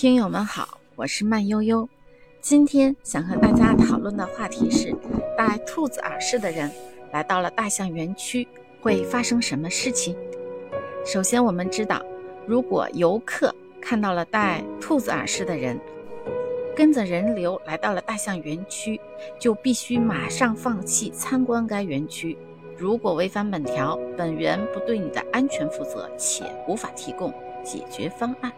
听友们好，我是慢悠悠。今天想和大家讨论的话题是：戴兔子耳饰的人来到了大象园区，会发生什么事情？首先，我们知道，如果游客看到了戴兔子耳饰的人，跟着人流来到了大象园区，就必须马上放弃参观该园区。如果违反本条，本园不对你的安全负责，且无法提供解决方案。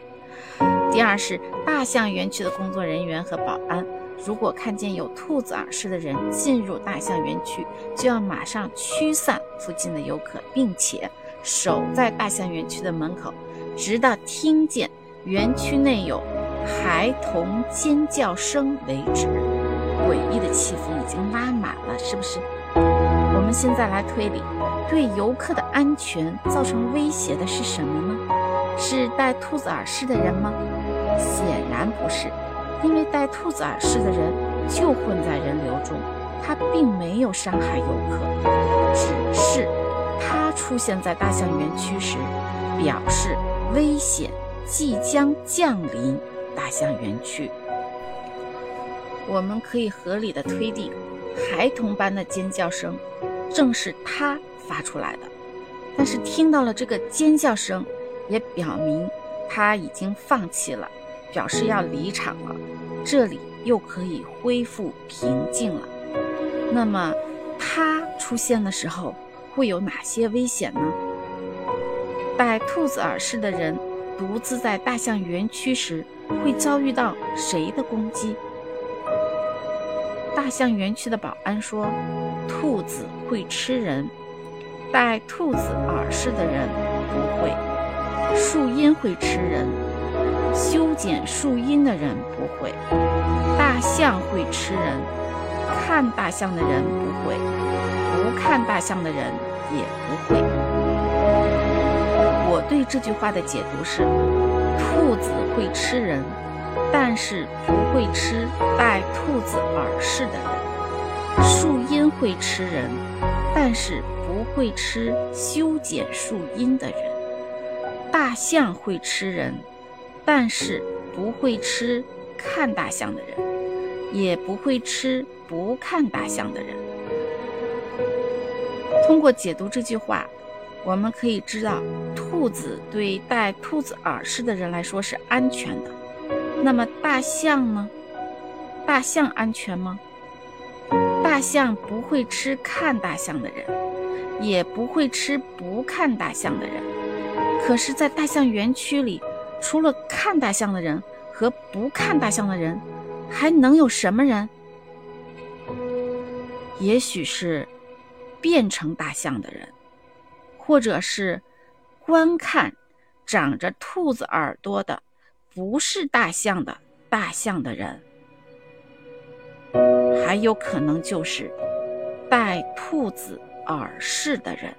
第二是大象园区的工作人员和保安，如果看见有兔子耳饰的人进入大象园区，就要马上驱散附近的游客，并且守在大象园区的门口，直到听见园区内有孩童尖叫声为止。诡异的气氛已经拉满了，是不是？我们现在来推理，对游客的安全造成威胁的是什么呢？是戴兔子耳饰的人吗？显然不是，因为戴兔子耳饰的人就混在人流中，他并没有伤害游客，只是他出现在大象园区时，表示危险即将降临大象园区。我们可以合理的推定，孩童般的尖叫声正是他发出来的，但是听到了这个尖叫声。也表明他已经放弃了，表示要离场了，这里又可以恢复平静了。那么他出现的时候会有哪些危险呢？戴兔子耳饰的人独自在大象园区时会遭遇到谁的攻击？大象园区的保安说：“兔子会吃人，戴兔子耳饰的人不会。”树荫会吃人，修剪树荫的人不会；大象会吃人，看大象的人不会，不看大象的人也不会。我对这句话的解读是：兔子会吃人，但是不会吃戴兔子耳饰的人；树荫会吃人，但是不会吃修剪树荫的人。大象会吃人，但是不会吃看大象的人，也不会吃不看大象的人。通过解读这句话，我们可以知道，兔子对戴兔子耳饰的人来说是安全的。那么大象呢？大象安全吗？大象不会吃看大象的人，也不会吃不看大象的人。可是，在大象园区里，除了看大象的人和不看大象的人，还能有什么人？也许是变成大象的人，或者是观看长着兔子耳朵的不是大象的大象的人，还有可能就是戴兔子耳饰的人。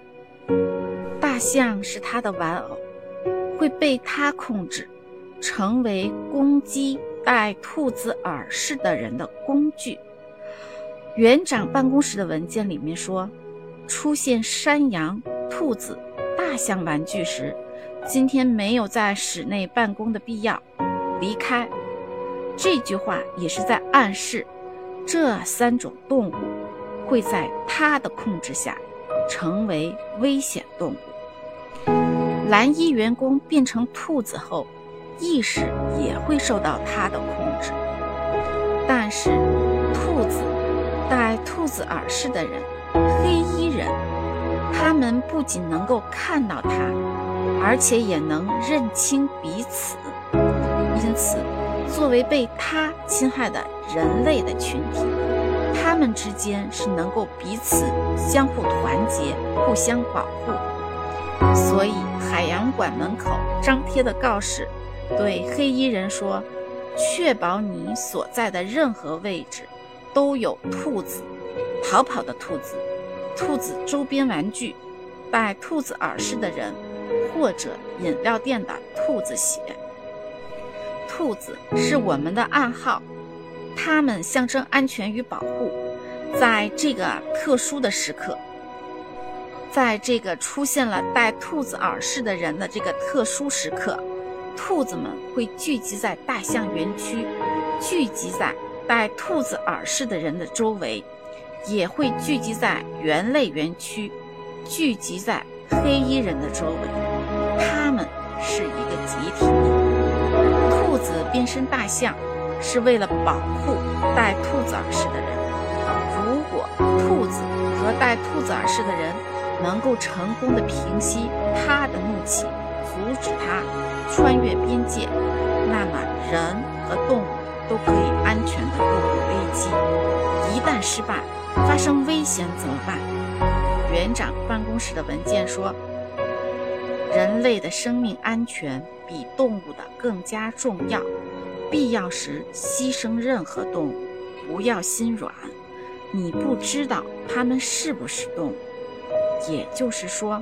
大象是他的玩偶，会被他控制，成为攻击戴兔子耳饰的人的工具。园长办公室的文件里面说，出现山羊、兔子、大象玩具时，今天没有在室内办公的必要，离开。这句话也是在暗示，这三种动物会在他的控制下，成为危险动物。蓝衣员工变成兔子后，意识也会受到他的控制。但是，兔子戴兔子耳饰的人，黑衣人，他们不仅能够看到他，而且也能认清彼此。因此，作为被他侵害的人类的群体，他们之间是能够彼此相互团结、互相保护。所以，海洋馆门口张贴的告示，对黑衣人说：“确保你所在的任何位置都有兔子，逃跑的兔子，兔子周边玩具，戴兔子耳饰的人，或者饮料店的兔子血。兔子是我们的暗号，它们象征安全与保护，在这个特殊的时刻。”在这个出现了戴兔子耳饰的人的这个特殊时刻，兔子们会聚集在大象园区，聚集在戴兔子耳饰的人的周围，也会聚集在猿类园区，聚集在黑衣人的周围。他们是一个集体。兔子变身大象，是为了保护戴兔子耳饰的人。如果兔子和戴兔子耳饰的人能够成功的平息他的怒气，阻止他穿越边界，那么人和动物都可以安全的度过危机。一旦失败，发生危险怎么办？园长办公室的文件说，人类的生命安全比动物的更加重要，必要时牺牲任何动物，不要心软。你不知道它们是不是动物，也就是说，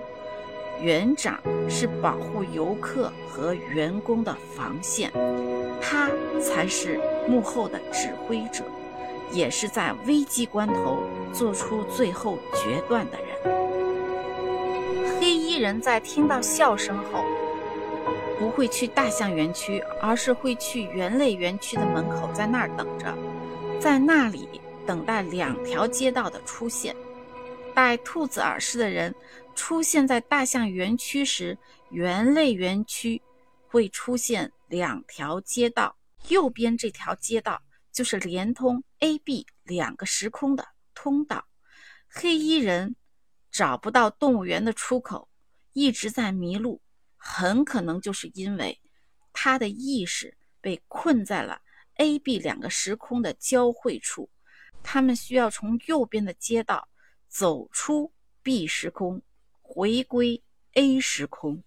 园长是保护游客和员工的防线，他才是幕后的指挥者，也是在危机关头做出最后决断的人。黑衣人在听到笑声后，不会去大象园区，而是会去猿类园区的门口，在那儿等着，在那里。等待两条街道的出现。戴兔子耳饰的人出现在大象园区时，猿类园区会出现两条街道。右边这条街道就是连通 A、B 两个时空的通道。黑衣人找不到动物园的出口，一直在迷路，很可能就是因为他的意识被困在了 A、B 两个时空的交汇处。他们需要从右边的街道走出 B 时空，回归 A 时空。